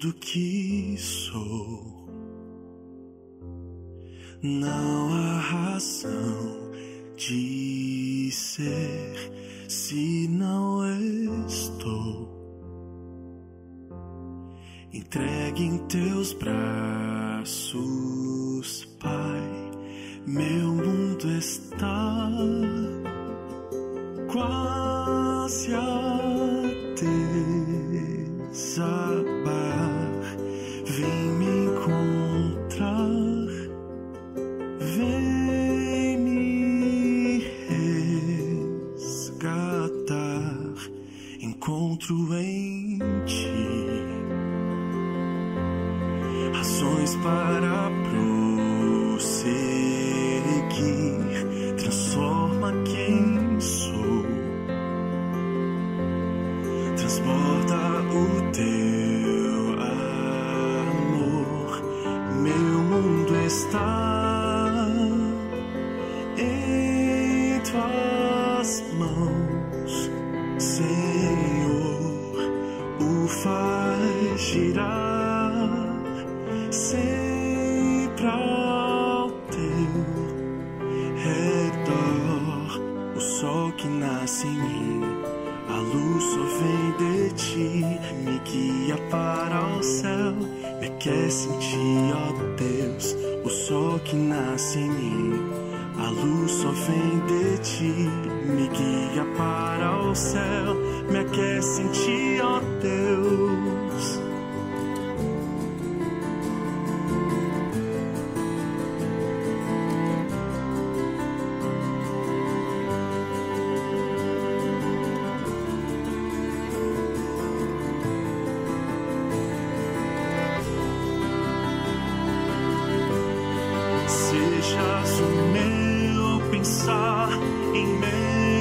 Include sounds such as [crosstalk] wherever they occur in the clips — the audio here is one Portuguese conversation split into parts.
tudo que sou. Não há razão de ser se não estou entregue em teus braços, Pai. Meu Sejas o meu pensar, em meu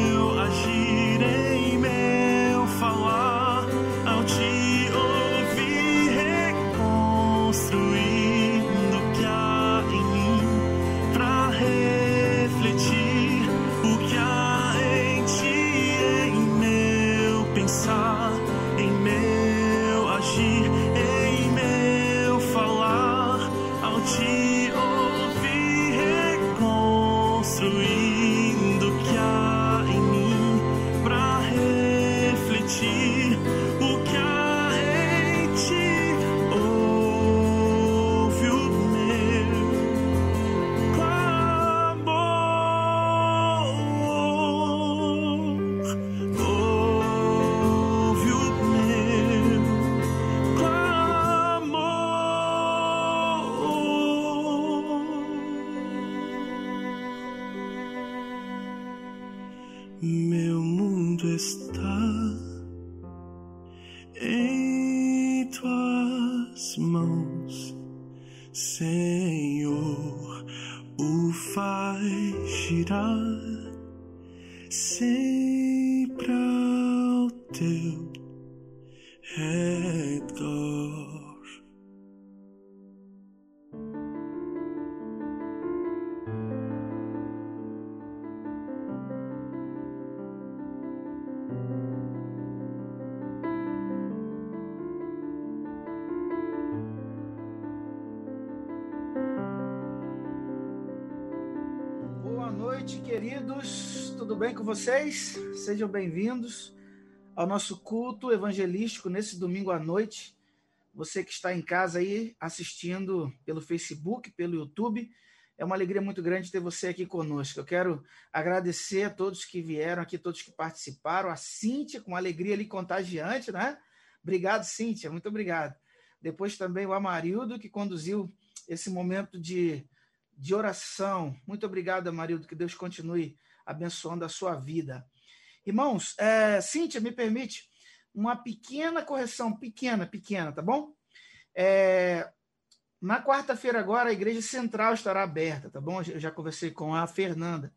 tuas mãos, Senhor. O faz girar sempre ao teu vocês? Sejam bem-vindos ao nosso culto evangelístico nesse domingo à noite. Você que está em casa aí assistindo pelo Facebook, pelo YouTube, é uma alegria muito grande ter você aqui conosco. Eu quero agradecer a todos que vieram aqui, todos que participaram, a Cíntia, com uma alegria ali contagiante, né? Obrigado, Cíntia, muito obrigado. Depois também o Amarildo, que conduziu esse momento de de oração. Muito obrigado, Amarildo, que Deus continue abençoando a sua vida. Irmãos, é, Cíntia, me permite uma pequena correção, pequena, pequena, tá bom? É, na quarta-feira agora, a Igreja Central estará aberta, tá bom? Eu já conversei com a Fernanda,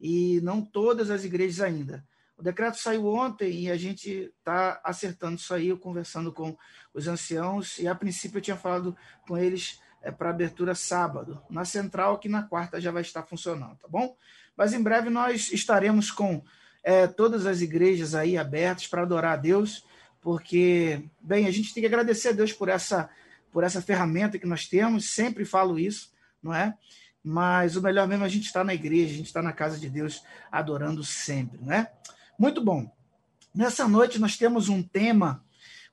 e não todas as igrejas ainda. O decreto saiu ontem e a gente está acertando isso aí, conversando com os anciãos, e a princípio eu tinha falado com eles é para abertura sábado, na central, que na quarta já vai estar funcionando, tá bom? Mas em breve nós estaremos com é, todas as igrejas aí abertas para adorar a Deus, porque, bem, a gente tem que agradecer a Deus por essa, por essa ferramenta que nós temos, sempre falo isso, não é? Mas o melhor mesmo é a gente estar na igreja, a gente estar na casa de Deus adorando sempre, não é? Muito bom. Nessa noite nós temos um tema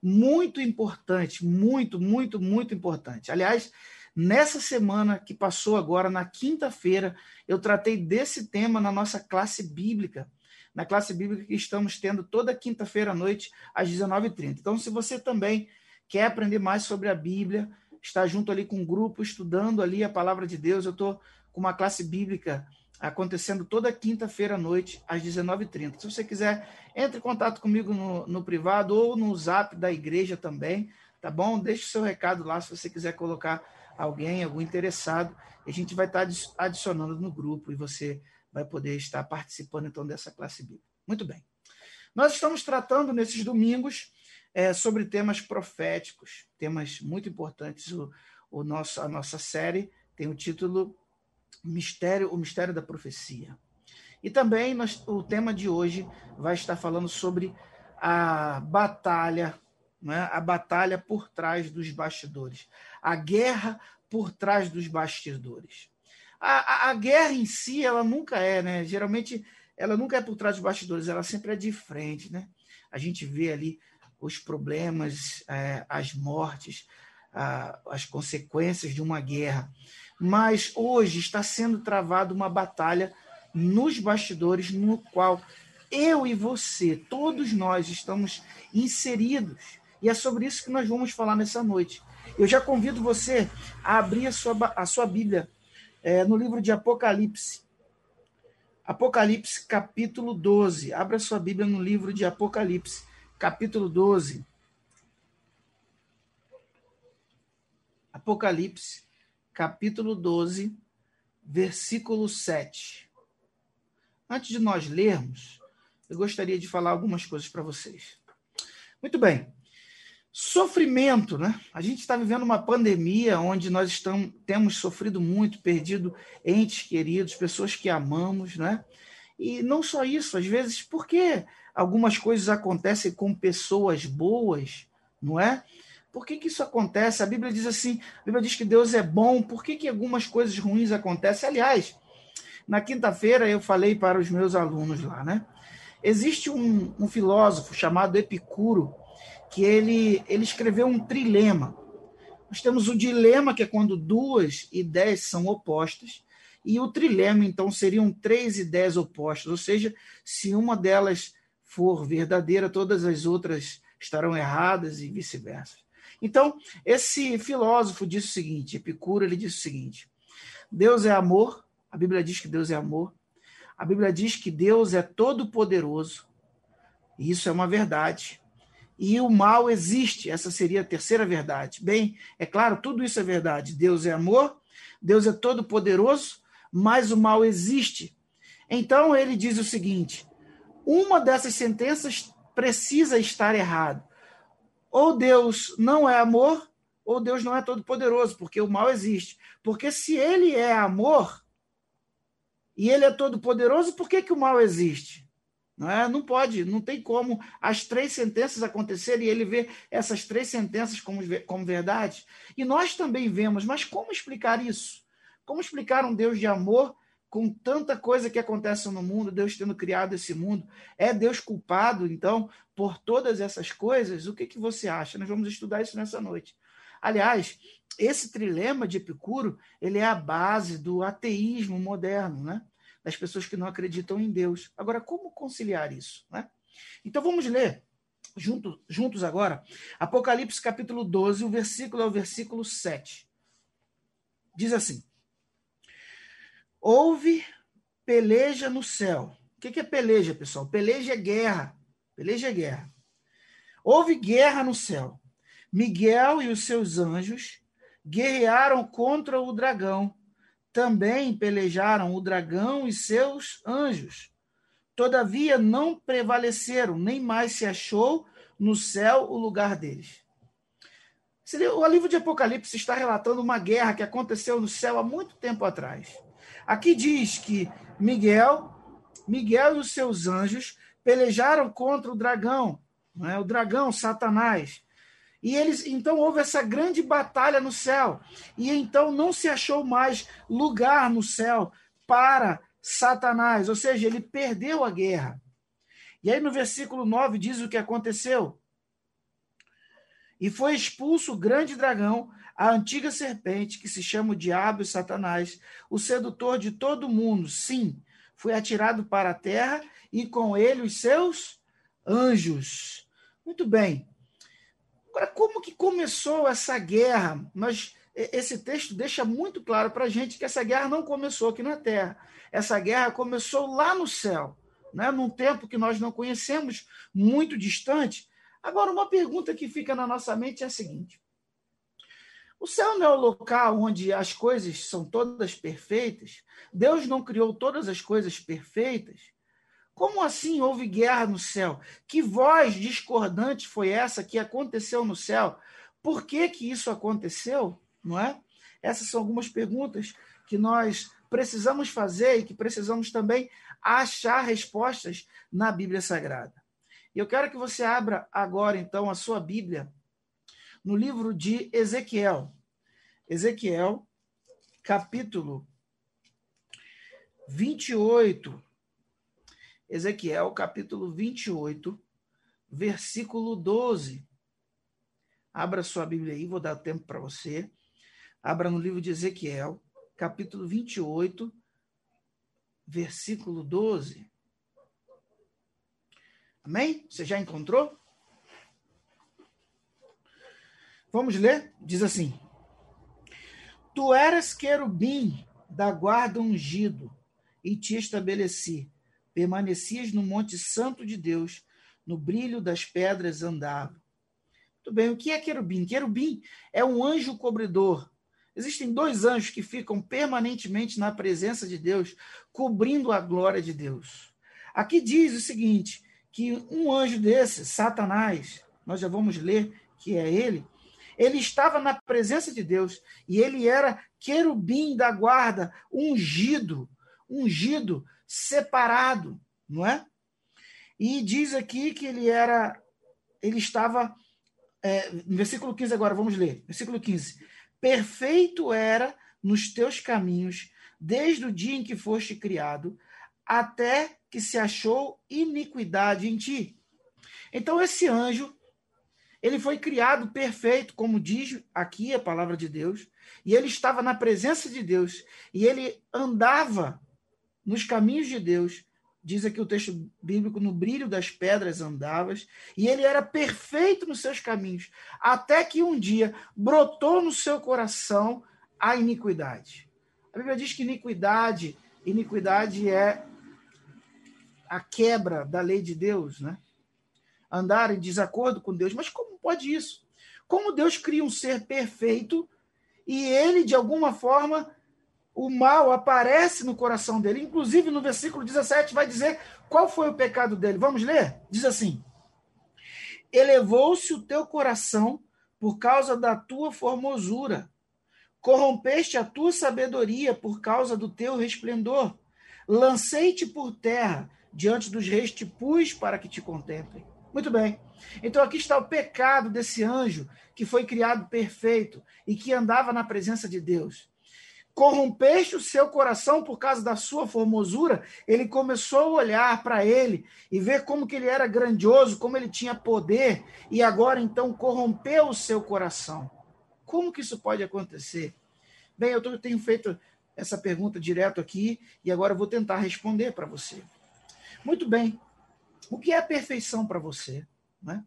muito importante, muito, muito, muito importante. Aliás, nessa semana que passou agora, na quinta-feira, eu tratei desse tema na nossa classe bíblica na classe bíblica que estamos tendo toda quinta-feira à noite, às 19h30. Então, se você também quer aprender mais sobre a Bíblia, está junto ali com um grupo, estudando ali a palavra de Deus, eu estou com uma classe bíblica acontecendo toda quinta-feira à noite, às 19h30. Se você quiser, entre em contato comigo no, no privado ou no zap da igreja também, tá bom? Deixe seu recado lá se você quiser colocar alguém, algum interessado. A gente vai estar adicionando no grupo e você vai poder estar participando então dessa classe bíblica. Muito bem. Nós estamos tratando nesses domingos é, sobre temas proféticos, temas muito importantes. O, o nosso, a nossa série tem o título Mistério, o Mistério da Profecia. E também nós, o tema de hoje vai estar falando sobre a batalha, né, a batalha por trás dos bastidores, a guerra por trás dos bastidores a, a, guerra em si, ela nunca é, né? Geralmente, ela nunca é por trás dos bastidores, ela sempre é de frente, né? A gente vê ali os problemas, é, as mortes, a, as consequências de uma guerra. Mas hoje está sendo travada uma batalha nos bastidores, no qual eu e você, todos nós estamos inseridos. E é sobre isso que nós vamos falar nessa noite. Eu já convido você a abrir a sua, a sua Bíblia é, no livro de Apocalipse. Apocalipse, capítulo 12. Abra sua Bíblia no livro de Apocalipse, capítulo 12. Apocalipse, capítulo 12, versículo 7. Antes de nós lermos, eu gostaria de falar algumas coisas para vocês. Muito bem. Sofrimento, né? A gente está vivendo uma pandemia onde nós estamos, temos sofrido muito, perdido entes queridos, pessoas que amamos, né? E não só isso, às vezes, por que algumas coisas acontecem com pessoas boas, não é? Por que, que isso acontece? A Bíblia diz assim: a Bíblia diz que Deus é bom, por que, que algumas coisas ruins acontecem? Aliás, na quinta-feira eu falei para os meus alunos lá, né? Existe um, um filósofo chamado Epicuro, que ele, ele escreveu um trilema. Nós temos o dilema, que é quando duas ideias são opostas, e o trilema, então, seriam três ideias opostas, ou seja, se uma delas for verdadeira, todas as outras estarão erradas e vice-versa. Então, esse filósofo disse o seguinte, Epicuro, ele disse o seguinte, Deus é amor, a Bíblia diz que Deus é amor, a Bíblia diz que Deus é todo poderoso, e isso é uma verdade e o mal existe. Essa seria a terceira verdade. Bem, é claro, tudo isso é verdade. Deus é amor, Deus é todo poderoso, mas o mal existe. Então ele diz o seguinte: uma dessas sentenças precisa estar errado. Ou Deus não é amor, ou Deus não é todo poderoso, porque o mal existe. Porque se ele é amor e ele é todo poderoso, por que, que o mal existe? Não, é? não pode, não tem como as três sentenças acontecerem e ele vê essas três sentenças como, como verdade. E nós também vemos, mas como explicar isso? Como explicar um Deus de amor com tanta coisa que acontece no mundo, Deus tendo criado esse mundo? É Deus culpado, então, por todas essas coisas? O que, que você acha? Nós vamos estudar isso nessa noite. Aliás, esse trilema de Epicuro, ele é a base do ateísmo moderno, né? Das pessoas que não acreditam em Deus. Agora, como conciliar isso? Né? Então vamos ler junto, juntos agora Apocalipse capítulo 12, o versículo é o versículo 7. Diz assim: Houve peleja no céu. O que é peleja, pessoal? Peleja é guerra. Peleja é guerra. Houve guerra no céu. Miguel e os seus anjos guerrearam contra o dragão também pelejaram o dragão e seus anjos. Todavia não prevaleceram, nem mais se achou no céu o lugar deles. O livro de Apocalipse está relatando uma guerra que aconteceu no céu há muito tempo atrás. Aqui diz que Miguel, Miguel e os seus anjos pelejaram contra o dragão, não é? o dragão, Satanás. E eles, então houve essa grande batalha no céu. E então não se achou mais lugar no céu para Satanás, ou seja, ele perdeu a guerra. E aí no versículo 9 diz o que aconteceu. E foi expulso o grande dragão, a antiga serpente, que se chama o diabo e Satanás, o sedutor de todo mundo. Sim, foi atirado para a terra e com ele os seus anjos. Muito bem. Agora, como que começou essa guerra? Mas esse texto deixa muito claro para a gente que essa guerra não começou aqui na Terra. Essa guerra começou lá no céu, né? num tempo que nós não conhecemos, muito distante. Agora, uma pergunta que fica na nossa mente é a seguinte: o céu não é o local onde as coisas são todas perfeitas? Deus não criou todas as coisas perfeitas? Como assim houve guerra no céu? Que voz discordante foi essa que aconteceu no céu? Por que, que isso aconteceu? Não é? Essas são algumas perguntas que nós precisamos fazer e que precisamos também achar respostas na Bíblia Sagrada. E eu quero que você abra agora, então, a sua Bíblia no livro de Ezequiel. Ezequiel, capítulo 28. Ezequiel, capítulo 28, versículo 12. Abra sua Bíblia aí, vou dar tempo para você. Abra no livro de Ezequiel, capítulo 28, versículo 12. Amém? Você já encontrou? Vamos ler? Diz assim: Tu eras querubim da guarda ungido, e te estabeleci. Permanecias no monte santo de Deus, no brilho das pedras andava. Muito bem, o que é querubim? Querubim é um anjo cobridor. Existem dois anjos que ficam permanentemente na presença de Deus, cobrindo a glória de Deus. Aqui diz o seguinte: que um anjo desse, Satanás, nós já vamos ler que é ele, ele estava na presença de Deus e ele era querubim da guarda, ungido, ungido, separado, não é? E diz aqui que ele era, ele estava, é, no versículo 15 agora, vamos ler, versículo 15. Perfeito era nos teus caminhos, desde o dia em que foste criado, até que se achou iniquidade em ti. Então, esse anjo ele foi criado perfeito, como diz aqui a palavra de Deus, e ele estava na presença de Deus, e ele andava nos caminhos de Deus, diz aqui o texto bíblico, no brilho das pedras andavas, e ele era perfeito nos seus caminhos, até que um dia brotou no seu coração a iniquidade. A Bíblia diz que iniquidade, iniquidade é a quebra da lei de Deus, né? Andar em desacordo com Deus. Mas como pode isso? Como Deus cria um ser perfeito e ele, de alguma forma, o mal aparece no coração dele. Inclusive, no versículo 17, vai dizer qual foi o pecado dele. Vamos ler? Diz assim: Elevou-se o teu coração por causa da tua formosura, corrompeste a tua sabedoria por causa do teu resplendor. Lancei-te por terra, diante dos reis te pus para que te contemplem. Muito bem. Então aqui está o pecado desse anjo que foi criado perfeito e que andava na presença de Deus. Corrompeste o seu coração por causa da sua formosura, ele começou a olhar para ele e ver como que ele era grandioso, como ele tinha poder, e agora então corrompeu o seu coração. Como que isso pode acontecer? Bem, eu tenho feito essa pergunta direto aqui e agora vou tentar responder para você. Muito bem. O que é perfeição para você? Né?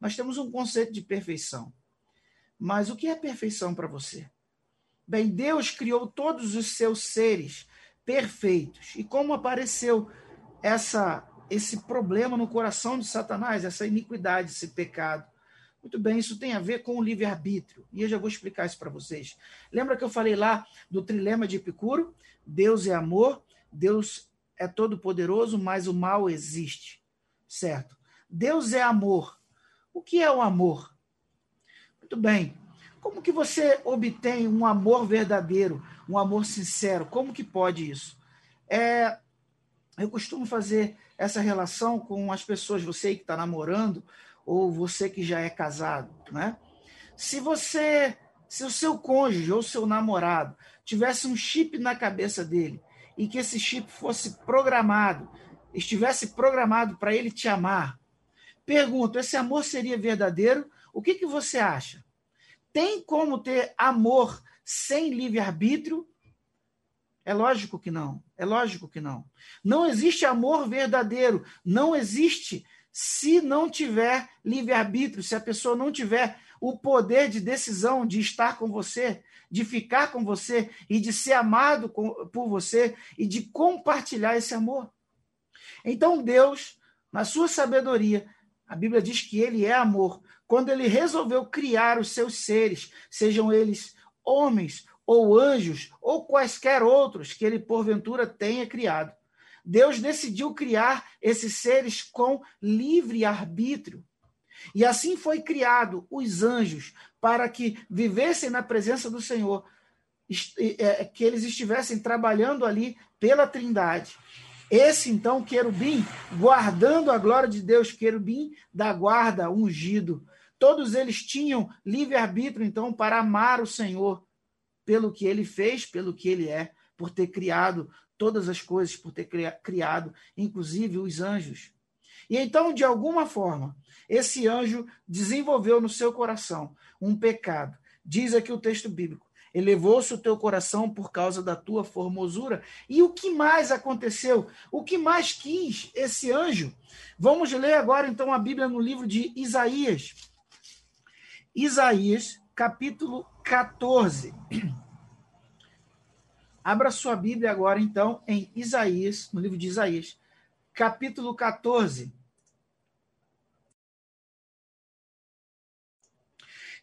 Nós temos um conceito de perfeição. Mas o que é perfeição para você? Bem, Deus criou todos os seus seres perfeitos. E como apareceu essa esse problema no coração de Satanás, essa iniquidade, esse pecado? Muito bem, isso tem a ver com o livre-arbítrio. E eu já vou explicar isso para vocês. Lembra que eu falei lá do trilema de Epicuro? Deus é amor, Deus é todo-poderoso, mas o mal existe. Certo? Deus é amor. O que é o amor? Muito bem. Como que você obtém um amor verdadeiro, um amor sincero? Como que pode isso? É, eu costumo fazer essa relação com as pessoas, você que está namorando, ou você que já é casado, né? Se você, se o seu cônjuge ou seu namorado tivesse um chip na cabeça dele e que esse chip fosse programado, estivesse programado para ele te amar, pergunto, esse amor seria verdadeiro? O que, que você acha? Tem como ter amor sem livre-arbítrio? É lógico que não. É lógico que não. Não existe amor verdadeiro. Não existe se não tiver livre-arbítrio, se a pessoa não tiver o poder de decisão de estar com você, de ficar com você e de ser amado por você e de compartilhar esse amor. Então Deus, na sua sabedoria, a Bíblia diz que ele é amor. Quando ele resolveu criar os seus seres, sejam eles homens ou anjos ou quaisquer outros que ele porventura tenha criado, Deus decidiu criar esses seres com livre arbítrio. E assim foi criado os anjos para que vivessem na presença do Senhor, é, que eles estivessem trabalhando ali pela Trindade. Esse então querubim, guardando a glória de Deus, querubim da guarda ungido. Todos eles tinham livre arbítrio então para amar o Senhor pelo que ele fez, pelo que ele é, por ter criado todas as coisas, por ter criado, inclusive os anjos. E então, de alguma forma, esse anjo desenvolveu no seu coração um pecado. Diz aqui o texto bíblico: elevou-se o teu coração por causa da tua formosura. E o que mais aconteceu? O que mais quis esse anjo? Vamos ler agora então a Bíblia no livro de Isaías. Isaías, capítulo 14. Abra sua Bíblia agora, então, em Isaías, no livro de Isaías, capítulo 14.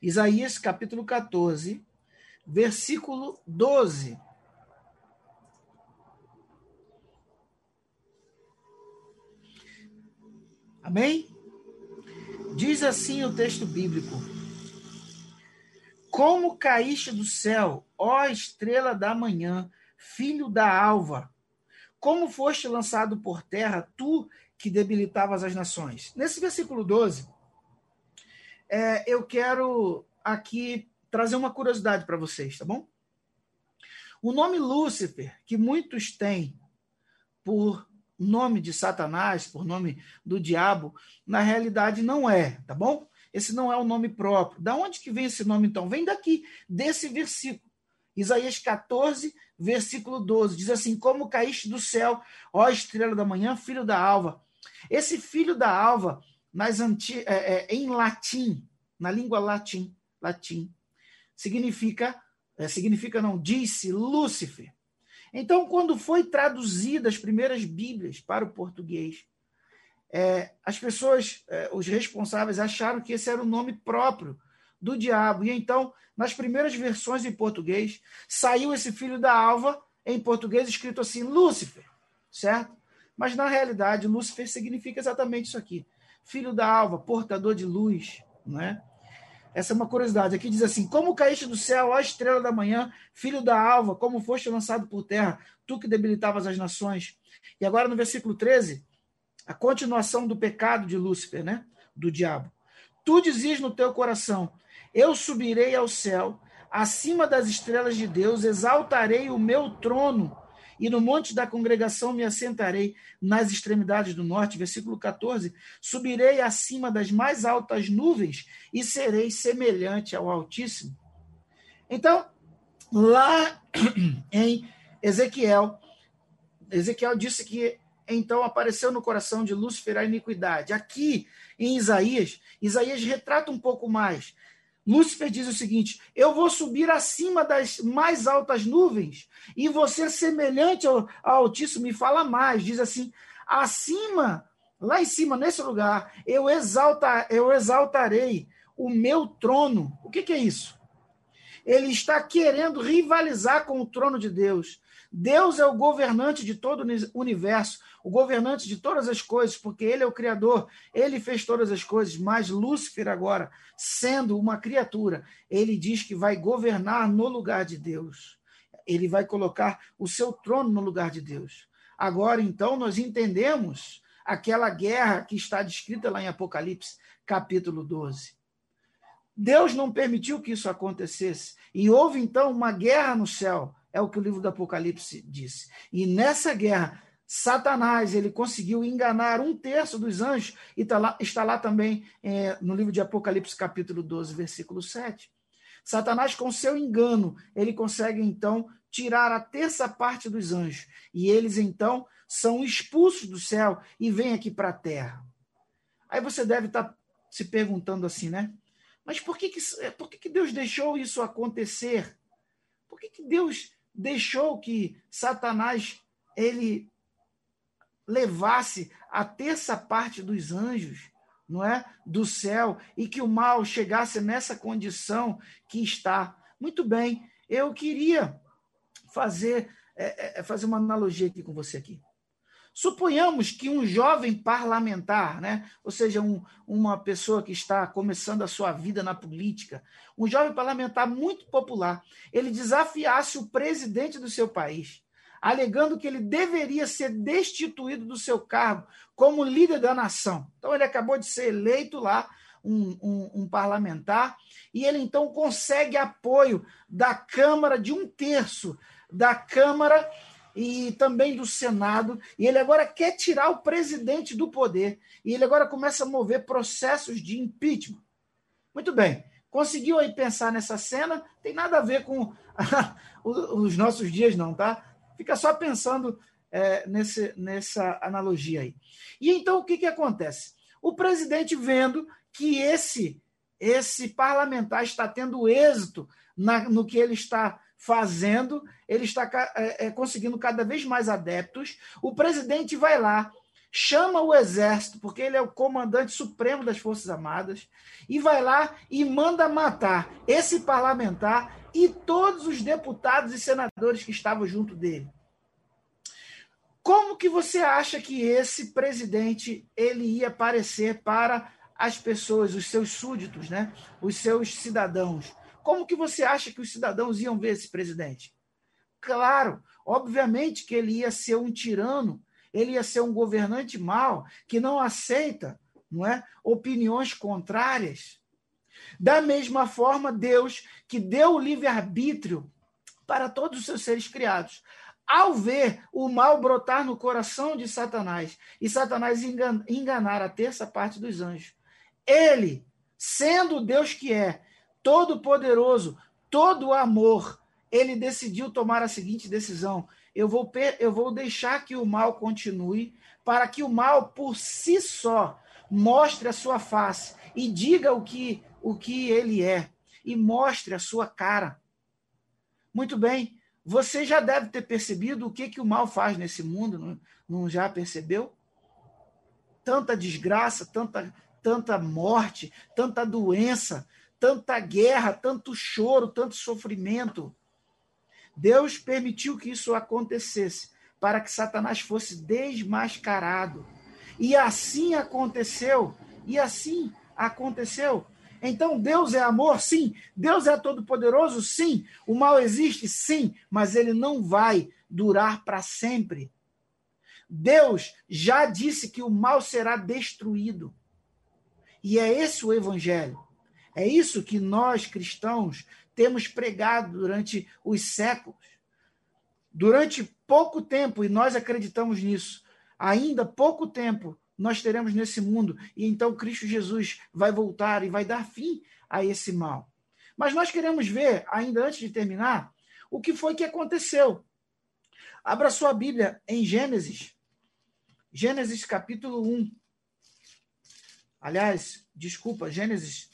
Isaías, capítulo 14, versículo 12. Amém? Diz assim o texto bíblico: como caíste do céu, ó estrela da manhã, filho da alva? Como foste lançado por terra, tu que debilitavas as nações? Nesse versículo 12, é, eu quero aqui trazer uma curiosidade para vocês, tá bom? O nome Lúcifer, que muitos têm por nome de Satanás, por nome do diabo, na realidade não é, tá bom? Esse não é o nome próprio. Da onde que vem esse nome, então? Vem daqui, desse versículo. Isaías 14, versículo 12. Diz assim: Como caíste do céu, ó estrela da manhã, filho da alva. Esse filho da alva, nas anti... É, é, em latim, na língua latim, latim significa, é, significa não, disse Lúcifer. Então, quando foi traduzida as primeiras Bíblias para o português, é, as pessoas, é, os responsáveis, acharam que esse era o nome próprio do diabo. E então, nas primeiras versões em português, saiu esse filho da alva, em português, escrito assim, Lúcifer, certo? Mas na realidade, Lúcifer significa exatamente isso aqui: filho da alva, portador de luz, não é? Essa é uma curiosidade. Aqui diz assim: Como caíste do céu, ó estrela da manhã, filho da alva, como foste lançado por terra, tu que debilitavas as nações. E agora no versículo 13, a continuação do pecado de Lúcifer, né? Do diabo. Tu dizias no teu coração: Eu subirei ao céu, acima das estrelas de Deus, exaltarei o meu trono, e no monte da congregação me assentarei nas extremidades do norte. Versículo 14: Subirei acima das mais altas nuvens e serei semelhante ao Altíssimo. Então, lá [clears throat] em Ezequiel, Ezequiel disse que então apareceu no coração de Lúcifer a iniquidade. Aqui em Isaías, Isaías retrata um pouco mais. Lúcifer diz o seguinte: Eu vou subir acima das mais altas nuvens e você semelhante ao, ao Altíssimo me fala mais. Diz assim: acima, lá em cima, nesse lugar, eu, exalta, eu exaltarei o meu trono. O que, que é isso? Ele está querendo rivalizar com o trono de Deus. Deus é o governante de todo o universo o governante de todas as coisas, porque ele é o Criador, ele fez todas as coisas, mas Lúcifer, agora, sendo uma criatura, ele diz que vai governar no lugar de Deus. Ele vai colocar o seu trono no lugar de Deus. Agora, então, nós entendemos aquela guerra que está descrita lá em Apocalipse, capítulo 12. Deus não permitiu que isso acontecesse. E houve então uma guerra no céu, é o que o livro do Apocalipse disse. E nessa guerra, Satanás ele conseguiu enganar um terço dos anjos, e está lá, está lá também é, no livro de Apocalipse, capítulo 12, versículo 7. Satanás, com seu engano, ele consegue então tirar a terça parte dos anjos. E eles então são expulsos do céu e vêm aqui para a terra. Aí você deve estar tá se perguntando assim, né? Mas por que, que, por que, que Deus deixou isso acontecer? Por que, que Deus deixou que Satanás ele levasse a terça parte dos anjos, não é, do céu e que o mal chegasse nessa condição que está? Muito bem, eu queria fazer é, é, fazer uma analogia aqui com você aqui. Suponhamos que um jovem parlamentar, né, ou seja, um, uma pessoa que está começando a sua vida na política, um jovem parlamentar muito popular, ele desafiasse o presidente do seu país, alegando que ele deveria ser destituído do seu cargo como líder da nação. Então, ele acabou de ser eleito lá, um, um, um parlamentar, e ele então consegue apoio da Câmara de um terço da Câmara e também do Senado, e ele agora quer tirar o presidente do poder, e ele agora começa a mover processos de impeachment. Muito bem, conseguiu aí pensar nessa cena, tem nada a ver com [laughs] os nossos dias, não, tá? Fica só pensando é, nesse, nessa analogia aí. E então o que, que acontece? O presidente vendo que esse esse parlamentar está tendo êxito na, no que ele está fazendo, ele está é, é, conseguindo cada vez mais adeptos. O presidente vai lá, chama o exército, porque ele é o comandante supremo das Forças Armadas, e vai lá e manda matar esse parlamentar e todos os deputados e senadores que estavam junto dele. Como que você acha que esse presidente ele ia aparecer para as pessoas, os seus súditos, né? os seus cidadãos? Como que você acha que os cidadãos iam ver esse presidente? Claro, obviamente que ele ia ser um tirano, ele ia ser um governante mau, que não aceita não é, opiniões contrárias. Da mesma forma, Deus, que deu o livre-arbítrio para todos os seus seres criados, ao ver o mal brotar no coração de Satanás e Satanás enganar a terça parte dos anjos, ele, sendo Deus que é, todo-poderoso, todo amor, ele decidiu tomar a seguinte decisão: eu vou, eu vou deixar que o mal continue, para que o mal por si só mostre a sua face e diga o que, o que ele é, e mostre a sua cara. Muito bem, você já deve ter percebido o que, que o mal faz nesse mundo, não, não já percebeu? Tanta desgraça, tanta, tanta morte, tanta doença, tanta guerra, tanto choro, tanto sofrimento. Deus permitiu que isso acontecesse para que Satanás fosse desmascarado. E assim aconteceu. E assim aconteceu. Então, Deus é amor? Sim. Deus é todo-poderoso? Sim. O mal existe? Sim. Mas ele não vai durar para sempre. Deus já disse que o mal será destruído. E é esse o evangelho. É isso que nós cristãos temos pregado durante os séculos. Durante pouco tempo, e nós acreditamos nisso, ainda pouco tempo nós teremos nesse mundo, e então Cristo Jesus vai voltar e vai dar fim a esse mal. Mas nós queremos ver, ainda antes de terminar, o que foi que aconteceu. Abra sua Bíblia em Gênesis, Gênesis capítulo 1. Aliás, desculpa, Gênesis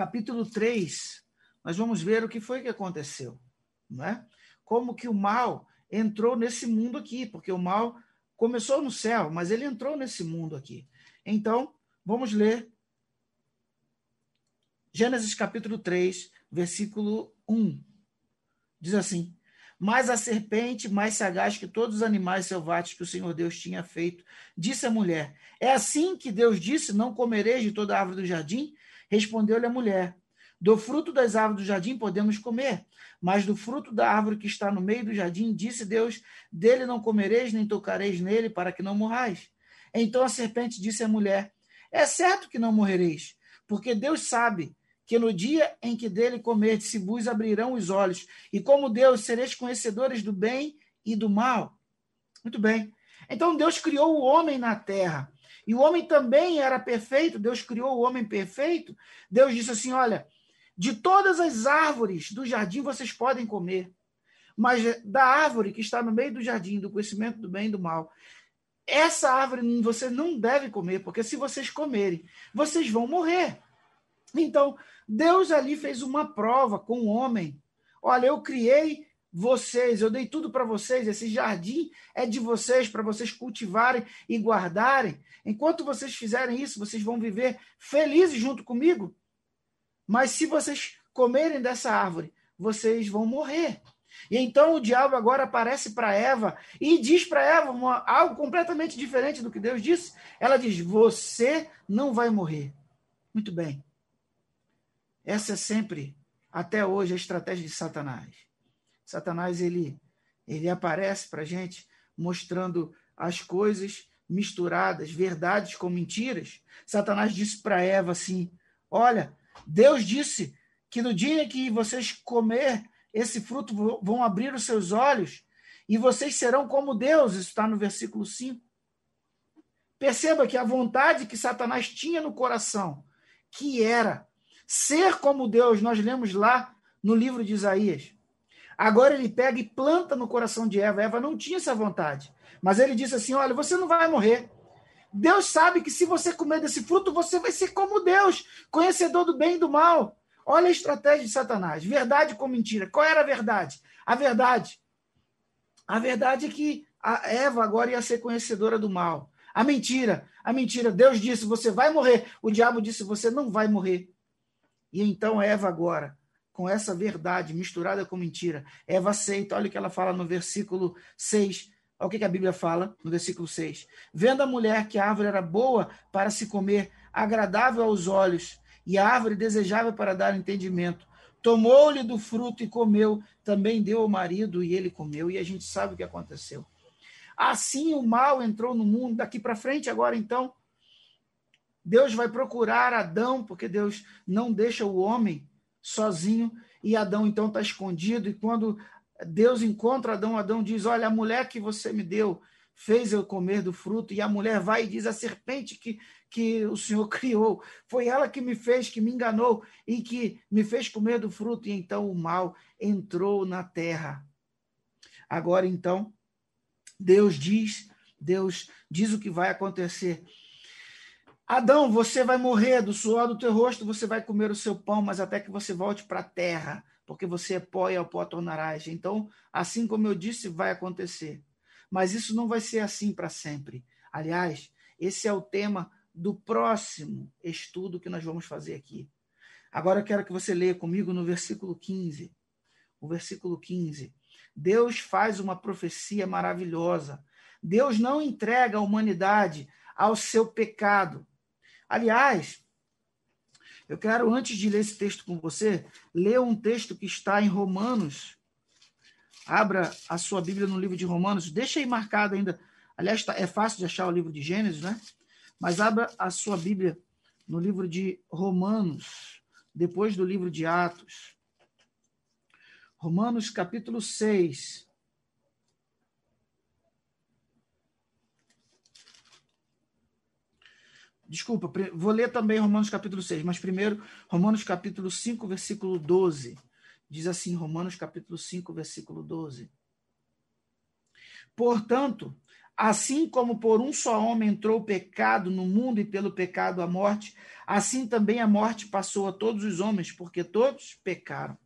capítulo 3, nós vamos ver o que foi que aconteceu, não é? Como que o mal entrou nesse mundo aqui, porque o mal começou no céu, mas ele entrou nesse mundo aqui. Então, vamos ler Gênesis capítulo 3, versículo 1. Diz assim: Mas a serpente, mais sagaz que todos os animais selvagens que o Senhor Deus tinha feito, disse à mulher: É assim que Deus disse: Não comereis de toda a árvore do jardim? Respondeu-lhe a mulher: Do fruto das árvores do jardim podemos comer, mas do fruto da árvore que está no meio do jardim, disse Deus: dele não comereis nem tocareis nele, para que não morrais. Então a serpente disse à mulher: É certo que não morrereis, porque Deus sabe que no dia em que dele comerdes, se vos abrirão os olhos, e como Deus sereis conhecedores do bem e do mal. Muito bem. Então Deus criou o homem na terra. E o homem também era perfeito, Deus criou o homem perfeito. Deus disse assim: Olha, de todas as árvores do jardim vocês podem comer, mas da árvore que está no meio do jardim, do conhecimento do bem e do mal, essa árvore você não deve comer, porque se vocês comerem, vocês vão morrer. Então, Deus ali fez uma prova com o homem. Olha, eu criei vocês, eu dei tudo para vocês, esse jardim é de vocês, para vocês cultivarem e guardarem. Enquanto vocês fizerem isso, vocês vão viver felizes junto comigo. Mas se vocês comerem dessa árvore, vocês vão morrer. E então o diabo agora aparece para Eva e diz para Eva uma, algo completamente diferente do que Deus disse. Ela diz: Você não vai morrer. Muito bem. Essa é sempre, até hoje, a estratégia de Satanás. Satanás ele, ele aparece para a gente mostrando as coisas misturadas, verdades com mentiras. Satanás disse para Eva assim: Olha, Deus disse que no dia que vocês comer esse fruto vão abrir os seus olhos e vocês serão como Deus. Isso está no versículo 5. Perceba que a vontade que Satanás tinha no coração, que era ser como Deus, nós lemos lá no livro de Isaías. Agora ele pega e planta no coração de Eva. Eva não tinha essa vontade. Mas ele disse assim: Olha, você não vai morrer. Deus sabe que se você comer desse fruto, você vai ser como Deus, conhecedor do bem e do mal. Olha a estratégia de Satanás: verdade com mentira. Qual era a verdade? A verdade. A verdade é que a Eva agora ia ser conhecedora do mal. A mentira. A mentira. Deus disse: você vai morrer. O diabo disse: você não vai morrer. E então Eva agora, com essa verdade misturada com mentira, Eva aceita, olha o que ela fala no versículo 6. Olha o que a Bíblia fala no versículo 6. Vendo a mulher que a árvore era boa para se comer, agradável aos olhos, e a árvore desejável para dar entendimento, tomou-lhe do fruto e comeu, também deu ao marido e ele comeu, e a gente sabe o que aconteceu. Assim o mal entrou no mundo, daqui para frente, agora então, Deus vai procurar Adão, porque Deus não deixa o homem sozinho, e Adão então está escondido. E quando Deus encontra Adão, Adão diz: Olha, a mulher que você me deu fez eu comer do fruto. E a mulher vai e diz: A serpente que, que o Senhor [laughs] criou, foi ela que me fez, que me enganou e que me fez comer do fruto. E então o mal entrou na terra. Agora então, Deus diz, Deus diz o que vai acontecer. Adão, você vai morrer do suor do teu rosto, você vai comer o seu pão, mas até que você volte para a terra, porque você é pó e ao pó tornarás. Então, assim como eu disse, vai acontecer. Mas isso não vai ser assim para sempre. Aliás, esse é o tema do próximo estudo que nós vamos fazer aqui. Agora eu quero que você leia comigo no versículo 15. O versículo 15. Deus faz uma profecia maravilhosa. Deus não entrega a humanidade ao seu pecado. Aliás, eu quero, antes de ler esse texto com você, ler um texto que está em Romanos. Abra a sua Bíblia no livro de Romanos. Deixa aí marcado ainda. Aliás, tá, é fácil de achar o livro de Gênesis, né? Mas abra a sua Bíblia no livro de Romanos, depois do livro de Atos. Romanos capítulo 6. Desculpa, vou ler também Romanos capítulo 6, mas primeiro Romanos capítulo 5, versículo 12. Diz assim, Romanos capítulo 5, versículo 12. Portanto, assim como por um só homem entrou o pecado no mundo e pelo pecado a morte, assim também a morte passou a todos os homens, porque todos pecaram.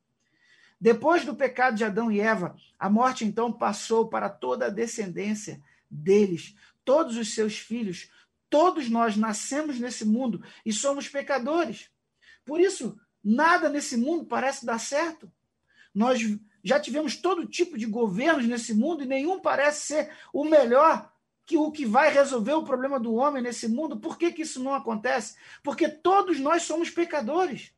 Depois do pecado de Adão e Eva, a morte então passou para toda a descendência deles, todos os seus filhos, Todos nós nascemos nesse mundo e somos pecadores. Por isso, nada nesse mundo parece dar certo. Nós já tivemos todo tipo de governos nesse mundo e nenhum parece ser o melhor que o que vai resolver o problema do homem nesse mundo. Por que, que isso não acontece? Porque todos nós somos pecadores.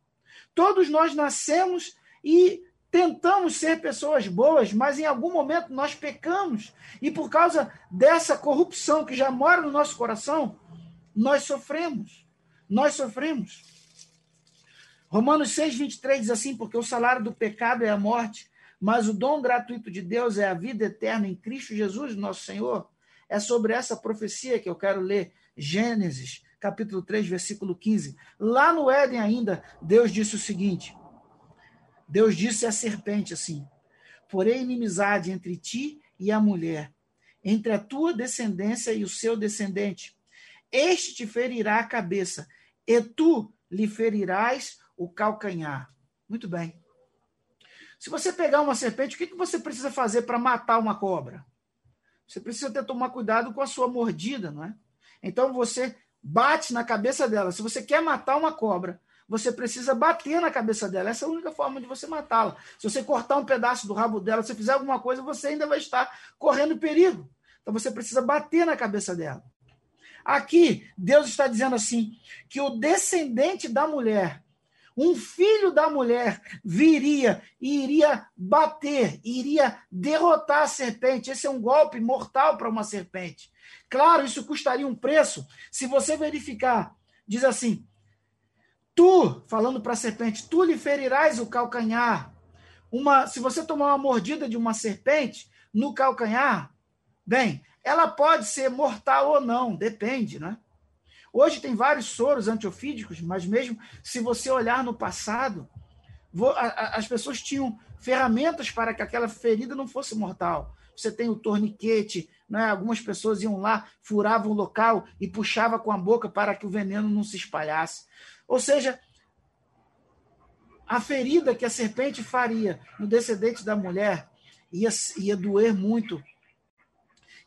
Todos nós nascemos e tentamos ser pessoas boas, mas em algum momento nós pecamos. E por causa dessa corrupção que já mora no nosso coração, nós sofremos. Nós sofremos. Romanos 6, 23 diz assim: porque o salário do pecado é a morte, mas o dom gratuito de Deus é a vida eterna em Cristo Jesus, nosso Senhor. É sobre essa profecia que eu quero ler Gênesis, capítulo 3, versículo 15. Lá no Éden ainda, Deus disse o seguinte: Deus disse à serpente assim: Porém, inimizade entre ti e a mulher, entre a tua descendência e o seu descendente. Este te ferirá a cabeça, e tu lhe ferirás o calcanhar. Muito bem. Se você pegar uma serpente, o que, que você precisa fazer para matar uma cobra? Você precisa ter tomar cuidado com a sua mordida, não é? Então você bate na cabeça dela. Se você quer matar uma cobra, você precisa bater na cabeça dela. Essa é a única forma de você matá-la. Se você cortar um pedaço do rabo dela, se fizer alguma coisa, você ainda vai estar correndo perigo. Então você precisa bater na cabeça dela. Aqui, Deus está dizendo assim: que o descendente da mulher um filho da mulher viria e iria bater, iria derrotar a serpente. Esse é um golpe mortal para uma serpente. Claro, isso custaria um preço. Se você verificar, diz assim: Tu, falando para a serpente, tu lhe ferirás o calcanhar. Uma, se você tomar uma mordida de uma serpente no calcanhar, bem, ela pode ser mortal ou não, depende, né? Hoje tem vários soros antiofídicos, mas mesmo se você olhar no passado, as pessoas tinham ferramentas para que aquela ferida não fosse mortal. Você tem o torniquete, né? algumas pessoas iam lá, furavam o local e puxava com a boca para que o veneno não se espalhasse. Ou seja, a ferida que a serpente faria no descendente da mulher ia, ia doer muito.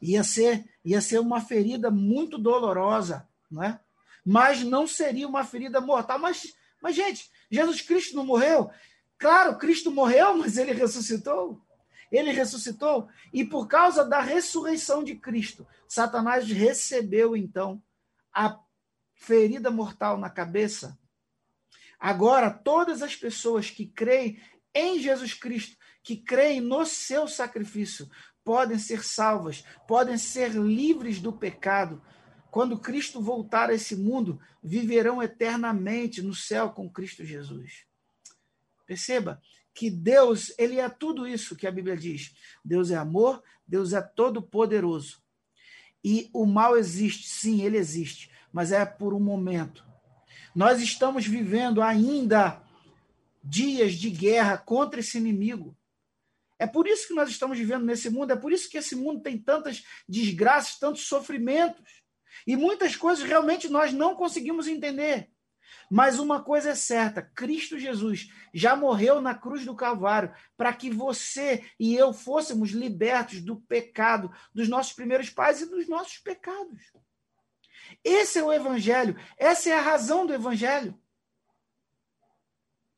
Ia ser, ia ser uma ferida muito dolorosa não é? Mas não seria uma ferida mortal. Mas, mas, gente, Jesus Cristo não morreu? Claro, Cristo morreu, mas ele ressuscitou. Ele ressuscitou. E por causa da ressurreição de Cristo, Satanás recebeu, então, a ferida mortal na cabeça. Agora, todas as pessoas que creem em Jesus Cristo, que creem no seu sacrifício, podem ser salvas, podem ser livres do pecado, quando Cristo voltar a esse mundo, viverão eternamente no céu com Cristo Jesus. Perceba que Deus, ele é tudo isso que a Bíblia diz. Deus é amor, Deus é todo poderoso. E o mal existe, sim, ele existe, mas é por um momento. Nós estamos vivendo ainda dias de guerra contra esse inimigo. É por isso que nós estamos vivendo nesse mundo, é por isso que esse mundo tem tantas desgraças, tantos sofrimentos. E muitas coisas realmente nós não conseguimos entender. Mas uma coisa é certa: Cristo Jesus já morreu na cruz do Calvário para que você e eu fôssemos libertos do pecado dos nossos primeiros pais e dos nossos pecados. Esse é o Evangelho, essa é a razão do Evangelho.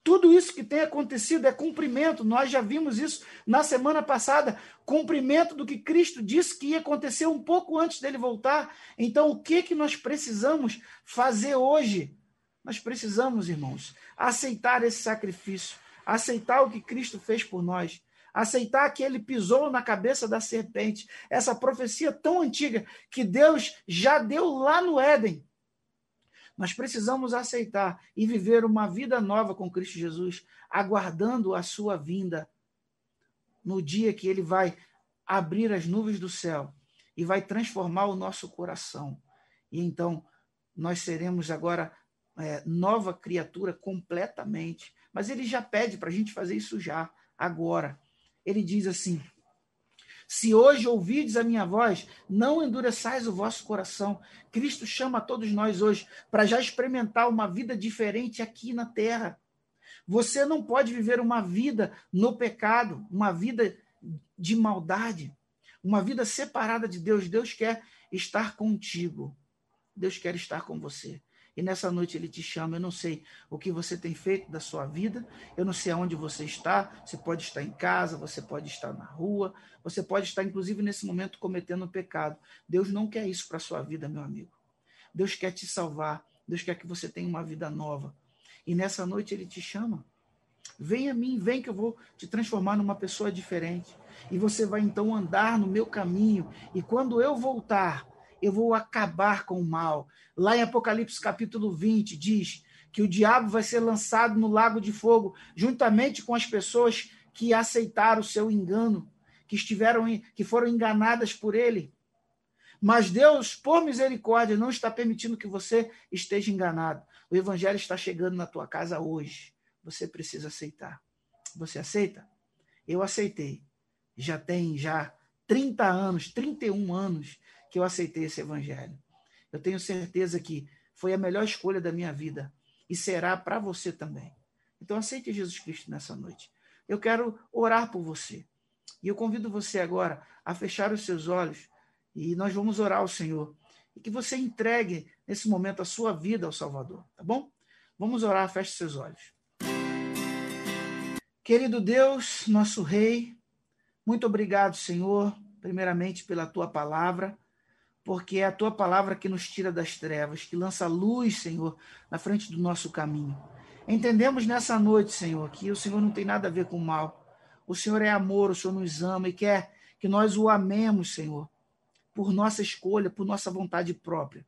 Tudo isso que tem acontecido é cumprimento. Nós já vimos isso na semana passada. Cumprimento do que Cristo disse que ia acontecer um pouco antes dele voltar. Então, o que, que nós precisamos fazer hoje? Nós precisamos, irmãos, aceitar esse sacrifício, aceitar o que Cristo fez por nós, aceitar que ele pisou na cabeça da serpente. Essa profecia tão antiga que Deus já deu lá no Éden nós precisamos aceitar e viver uma vida nova com Cristo Jesus, aguardando a sua vinda no dia que ele vai abrir as nuvens do céu e vai transformar o nosso coração. E então nós seremos agora é, nova criatura completamente. Mas ele já pede para a gente fazer isso já, agora. Ele diz assim: se hoje ouvides a minha voz, não endureçais o vosso coração. Cristo chama todos nós hoje para já experimentar uma vida diferente aqui na terra. Você não pode viver uma vida no pecado, uma vida de maldade, uma vida separada de Deus. Deus quer estar contigo. Deus quer estar com você. E nessa noite ele te chama. Eu não sei o que você tem feito da sua vida, eu não sei aonde você está. Você pode estar em casa, você pode estar na rua, você pode estar, inclusive, nesse momento cometendo um pecado. Deus não quer isso para a sua vida, meu amigo. Deus quer te salvar. Deus quer que você tenha uma vida nova. E nessa noite ele te chama. Vem a mim, vem que eu vou te transformar numa pessoa diferente. E você vai então andar no meu caminho. E quando eu voltar, eu vou acabar com o mal. Lá em Apocalipse capítulo 20 diz que o diabo vai ser lançado no lago de fogo, juntamente com as pessoas que aceitaram o seu engano, que estiveram que foram enganadas por ele. Mas Deus, por misericórdia, não está permitindo que você esteja enganado. O evangelho está chegando na tua casa hoje. Você precisa aceitar. Você aceita? Eu aceitei. Já tem já 30 anos, 31 anos que eu aceitei esse evangelho. Eu tenho certeza que foi a melhor escolha da minha vida e será para você também. Então aceite Jesus Cristo nessa noite. Eu quero orar por você. E eu convido você agora a fechar os seus olhos e nós vamos orar ao Senhor. E que você entregue nesse momento a sua vida ao Salvador, tá bom? Vamos orar, feche seus olhos. Querido Deus, nosso Rei, muito obrigado, Senhor, primeiramente pela tua palavra porque é a tua palavra que nos tira das trevas, que lança luz, Senhor, na frente do nosso caminho. Entendemos nessa noite, Senhor, que o Senhor não tem nada a ver com o mal. O Senhor é amor, o Senhor nos ama e quer que nós o amemos, Senhor, por nossa escolha, por nossa vontade própria.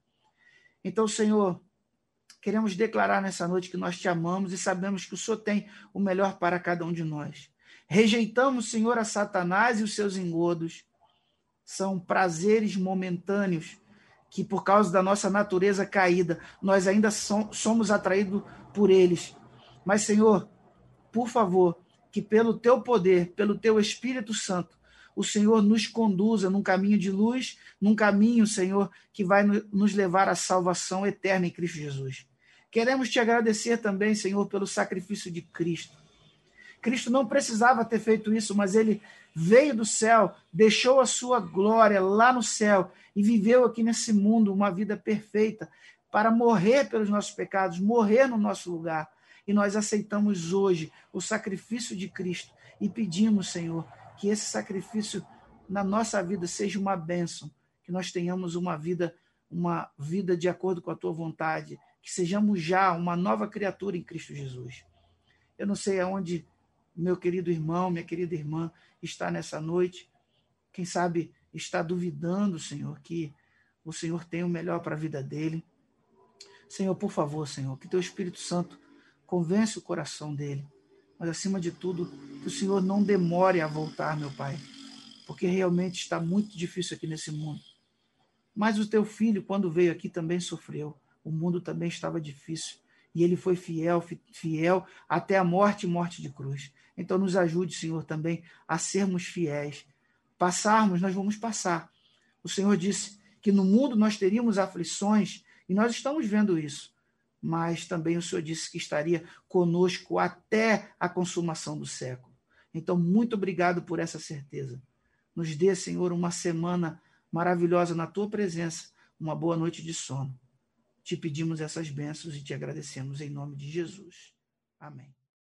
Então, Senhor, queremos declarar nessa noite que nós te amamos e sabemos que o Senhor tem o melhor para cada um de nós. Rejeitamos, Senhor, a Satanás e os seus engodos são prazeres momentâneos que, por causa da nossa natureza caída, nós ainda somos atraídos por eles. Mas, Senhor, por favor, que pelo teu poder, pelo teu Espírito Santo, o Senhor nos conduza num caminho de luz, num caminho, Senhor, que vai nos levar à salvação eterna em Cristo Jesus. Queremos te agradecer também, Senhor, pelo sacrifício de Cristo. Cristo não precisava ter feito isso, mas ele veio do céu, deixou a sua glória lá no céu e viveu aqui nesse mundo uma vida perfeita para morrer pelos nossos pecados, morrer no nosso lugar. E nós aceitamos hoje o sacrifício de Cristo e pedimos, Senhor, que esse sacrifício na nossa vida seja uma bênção, que nós tenhamos uma vida, uma vida de acordo com a tua vontade, que sejamos já uma nova criatura em Cristo Jesus. Eu não sei aonde meu querido irmão, minha querida irmã está nessa noite. Quem sabe está duvidando, Senhor, que o Senhor tem o melhor para a vida dele. Senhor, por favor, Senhor, que teu Espírito Santo convence o coração dele. Mas, acima de tudo, que o Senhor não demore a voltar, meu Pai, porque realmente está muito difícil aqui nesse mundo. Mas o teu filho, quando veio aqui, também sofreu. O mundo também estava difícil. E ele foi fiel, fiel até a morte e morte de cruz. Então, nos ajude, Senhor, também a sermos fiéis. Passarmos, nós vamos passar. O Senhor disse que no mundo nós teríamos aflições, e nós estamos vendo isso. Mas também o Senhor disse que estaria conosco até a consumação do século. Então, muito obrigado por essa certeza. Nos dê, Senhor, uma semana maravilhosa na tua presença, uma boa noite de sono. Te pedimos essas bênçãos e te agradecemos em nome de Jesus. Amém.